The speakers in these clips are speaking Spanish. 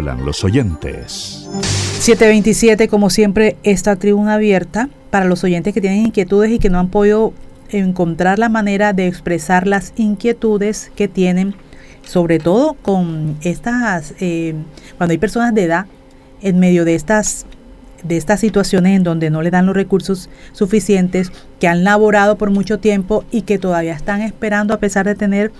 hablan los oyentes. 727, como siempre, esta tribuna abierta para los oyentes que tienen inquietudes y que no han podido encontrar la manera de expresar las inquietudes que tienen, sobre todo con estas, eh, cuando hay personas de edad en medio de estas de estas situaciones en donde no le dan los recursos suficientes, que han laborado por mucho tiempo y que todavía están esperando a pesar de tener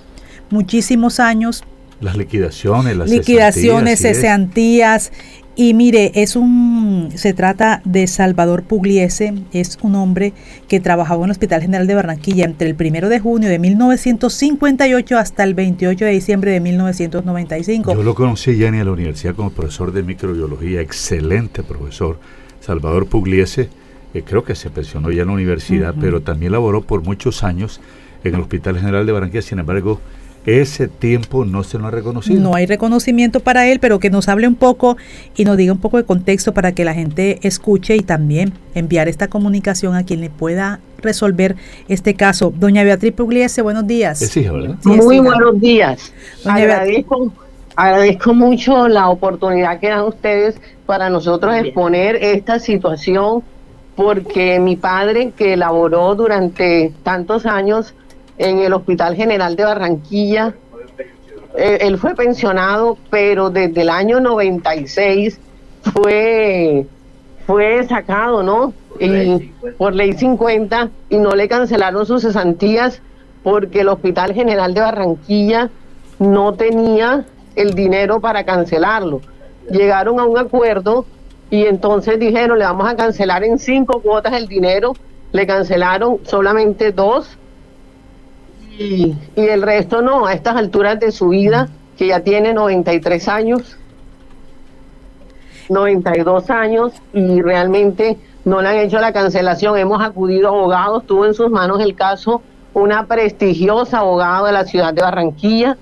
muchísimos años. Las liquidaciones, las liquidaciones, cesantías. Y mire, es un, se trata de Salvador Pugliese, es un hombre que trabajaba en el Hospital General de Barranquilla entre el 1 de junio de 1958 hasta el 28 de diciembre de 1995. Yo lo conocí ya en la universidad como profesor de microbiología, excelente profesor. Salvador Pugliese, eh, creo que se pensionó ya en la universidad, pero también laboró por muchos años en el Hospital General de Barranquilla, sin embargo, ese tiempo no se lo ha reconocido. No hay reconocimiento para él, pero que nos hable un poco y nos diga un poco de contexto para que la gente escuche y también enviar esta comunicación a quien le pueda resolver este caso. Doña Beatriz Pugliese, buenos días. Es hija, ¿verdad? Muy buenos días. agradezco, agradezco mucho la oportunidad que dan ustedes para nosotros exponer esta situación porque mi padre que elaboró durante tantos años en el Hospital General de Barranquilla. Eh, él fue pensionado, pero desde el año 96 fue, fue sacado, ¿no? Y, por ley 50 y no le cancelaron sus cesantías porque el Hospital General de Barranquilla no tenía el dinero para cancelarlo. Llegaron a un acuerdo y entonces dijeron, le vamos a cancelar en cinco cuotas el dinero. Le cancelaron solamente dos y, el resto no, a estas alturas de su vida, que ya tiene 93 años, 92 años, y realmente no le han hecho la cancelación. Hemos acudido a abogados, tuvo en sus manos el caso una prestigiosa abogada de la ciudad de Barranquilla,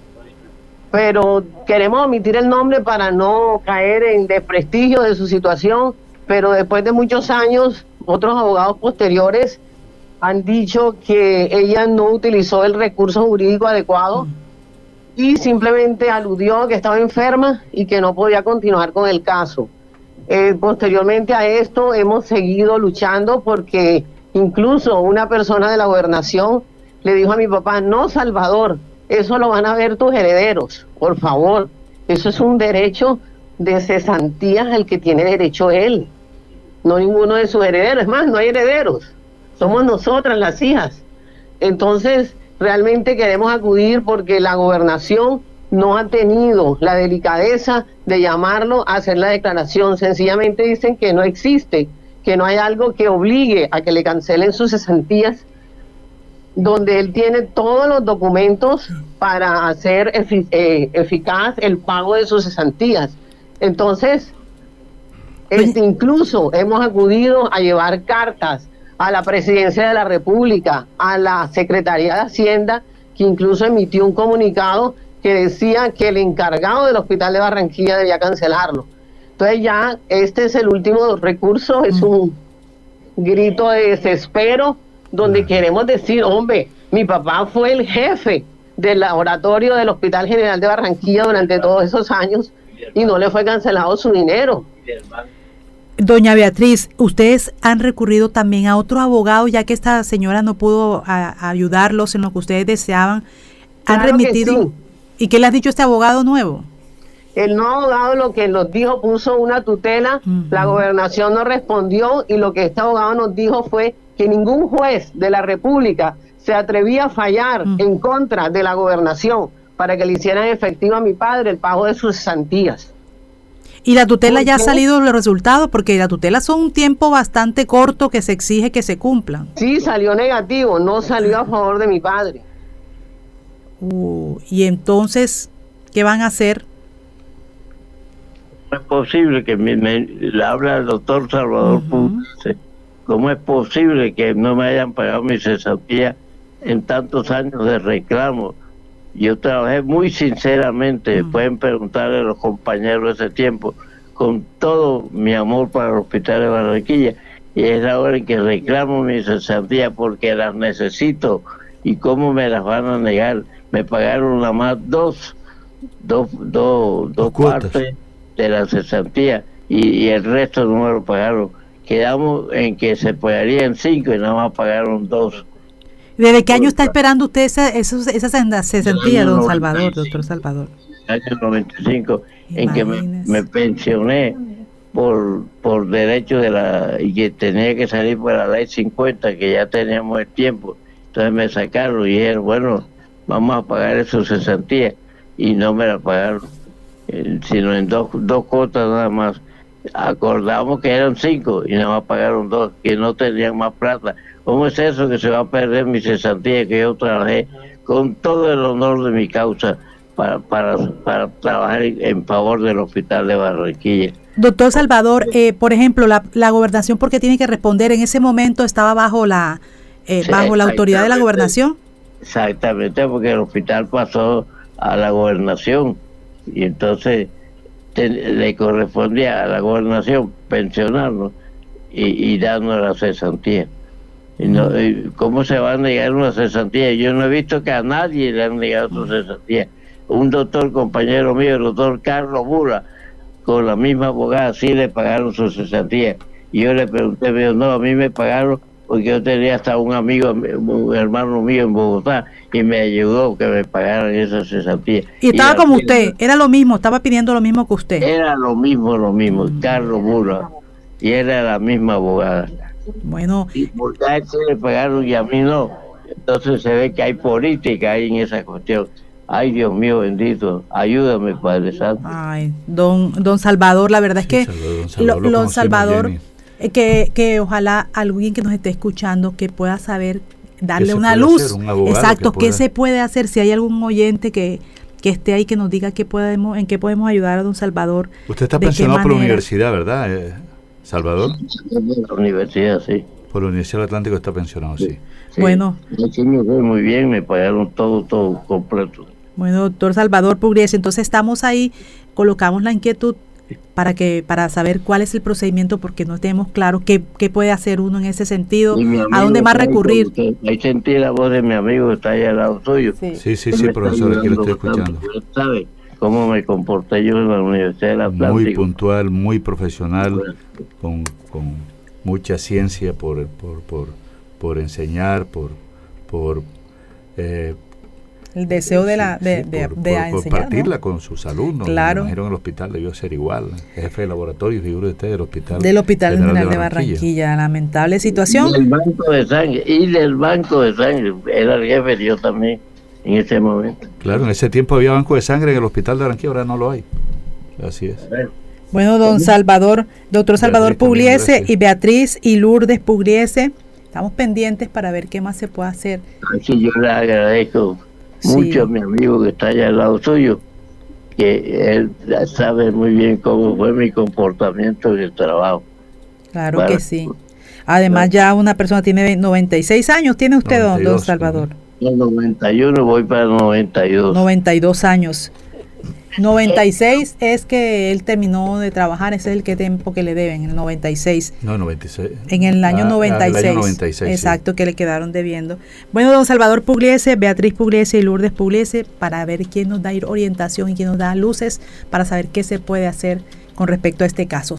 pero queremos omitir el nombre para no caer en desprestigio de su situación, pero después de muchos años, otros abogados posteriores han dicho que ella no utilizó el recurso jurídico adecuado y simplemente aludió que estaba enferma y que no podía continuar con el caso. Eh, posteriormente a esto hemos seguido luchando porque incluso una persona de la gobernación le dijo a mi papá, no Salvador, eso lo van a ver tus herederos, por favor, eso es un derecho de cesantías al que tiene derecho él, no ninguno de sus herederos, es más, no hay herederos somos nosotras las hijas. Entonces, realmente queremos acudir porque la gobernación no ha tenido la delicadeza de llamarlo a hacer la declaración. Sencillamente dicen que no existe, que no hay algo que obligue a que le cancelen sus cesantías, donde él tiene todos los documentos para hacer eh, eficaz el pago de sus cesantías. Entonces, este, incluso hemos acudido a llevar cartas a la Presidencia de la República, a la Secretaría de Hacienda, que incluso emitió un comunicado que decía que el encargado del Hospital de Barranquilla debía cancelarlo. Entonces ya este es el último recurso, es un grito de desespero donde queremos decir, hombre, mi papá fue el jefe del laboratorio del Hospital General de Barranquilla durante todos esos años y no le fue cancelado su dinero. Doña Beatriz, ustedes han recurrido también a otro abogado, ya que esta señora no pudo ayudarlos en lo que ustedes deseaban. ¿Han remitido? ¿Y qué le ha dicho este abogado nuevo? El nuevo abogado lo que nos dijo puso una tutela, la gobernación no respondió y lo que este abogado nos dijo fue que ningún juez de la República se atrevía a fallar en contra de la gobernación para que le hicieran efectivo a mi padre el pago de sus santías. ¿Y la tutela ya ha salido los resultados? Porque la tutela son un tiempo bastante corto que se exige que se cumplan. Sí, salió negativo, no salió a favor de mi padre. Uh, y entonces, ¿qué van a hacer? ¿Cómo es posible que me, le habla el doctor Salvador ¿Cómo es posible que no me hayan pagado mi cesantía en tantos años de reclamo? Yo trabajé muy sinceramente, pueden preguntarle a los compañeros de ese tiempo, con todo mi amor para el Hospital de Barranquilla. Y es ahora en que reclamo mi cesantía porque las necesito. ¿Y cómo me las van a negar? Me pagaron nada más dos, dos, dos, dos partes de la cesantía y, el resto no me lo pagaron. Quedamos en que se pagarían cinco y nada más pagaron dos. ¿Desde qué año está esperando usted esa, esa cesantía, don Salvador, doctor Salvador? Año 95, en que me, me, pensioné por, por derecho de la. y que tenía que salir por la ley 50, que ya teníamos el tiempo. Entonces me sacaron y dijeron, bueno, vamos a pagar eso cesantía. Y no me la pagaron, eh, sino en dos, dos cuotas nada más acordamos que eran cinco y nada más pagaron dos, que no tenían más plata. ¿Cómo es eso que se va a perder mi cesantía que yo trabajé con todo el honor de mi causa para, para, para trabajar en favor del hospital de Barranquilla? Doctor Salvador, eh, por ejemplo, la, la gobernación, porque tiene que responder? En ese momento estaba bajo la, eh, bajo la autoridad de la gobernación. Exactamente, porque el hospital pasó a la gobernación y entonces le correspondía a la gobernación pensionarnos y, y darnos la cesantía. Y no, ¿Cómo se va a negar una cesantía? Yo no he visto que a nadie le han negado su cesantía. Un doctor, compañero mío, el doctor Carlos Bura, con la misma abogada, sí le pagaron su cesantía. Y yo le pregunté, me dijo, no, a mí me pagaron porque yo tenía hasta un amigo, un hermano mío en Bogotá, y me ayudó que me pagaran esa cesantía. Y estaba como usted, era lo mismo, estaba pidiendo lo mismo que usted. Era lo mismo, lo mismo, Carlos Mura, y era la misma abogada. Bueno. Y él se le pagaron y a mí no. Entonces se ve que hay política ahí en esa cuestión. Ay, Dios mío bendito, ayúdame, Padre Santo. Ay, don, don Salvador, la verdad es que don Salvador eh, que, que ojalá alguien que nos esté escuchando que pueda saber darle una luz. Exacto, ¿qué se puede hacer? Si hay algún oyente que, que esté ahí que nos diga qué podemos, en qué podemos ayudar a don Salvador. Usted está pensionado por la universidad, ¿verdad, eh, Salvador? Por la universidad, sí. Por la Universidad del Atlántico está pensionado, sí. Bueno. muy bien, me pagaron todo, todo completo. Bueno, doctor Salvador Pugriese, entonces estamos ahí, colocamos la inquietud para que para saber cuál es el procedimiento porque no tenemos claro qué, qué puede hacer uno en ese sentido, a dónde más recurrir. Ahí sentí la voz de mi amigo que está ahí al lado tuyo. Sí, sí, sí, profesor, aquí lo estoy escuchando. ¿Sabe cómo me comporté yo en la Universidad de la Muy puntual, muy profesional, con, con mucha ciencia por, por, por, por enseñar, por, por eh, el deseo de la de, de, compartirla con sus alumnos. Claro. Me en el hospital debió ser igual. Jefe de laboratorio, figura de usted del hospital. Del Hospital General, de, Barranquilla. Lamentable situación. Y del Banco de Sangre. Y del Banco de Sangre. Era el jefe yo también en ese momento. Claro, en ese tiempo había Banco de Sangre en el Hospital de Barranquilla, ahora no lo hay. Así es. Bueno, don Salvador, doctor Salvador Pugliese y Beatriz y Lourdes Pugliese, estamos pendientes para ver qué más se puede hacer. Sí, yo le agradezco mucho a mi amigo que está allá al lado suyo, que él sabe muy bien cómo fue mi comportamiento en el trabajo. Claro que sí. Además ya una persona tiene 96 años, tiene usted, don Salvador. 91 voy para 92. 92 años. 96 es que él terminó de trabajar, ese es el que tiempo que le deben, el 96. No, 96. En el año, 96, ah, Exacto, que le quedaron debiendo. Bueno, don Salvador Pugliese, Beatriz Pugliese y Lourdes Pugliese, para ver quién nos da orientación y quién nos da luces para saber qué se puede hacer con respecto a este caso.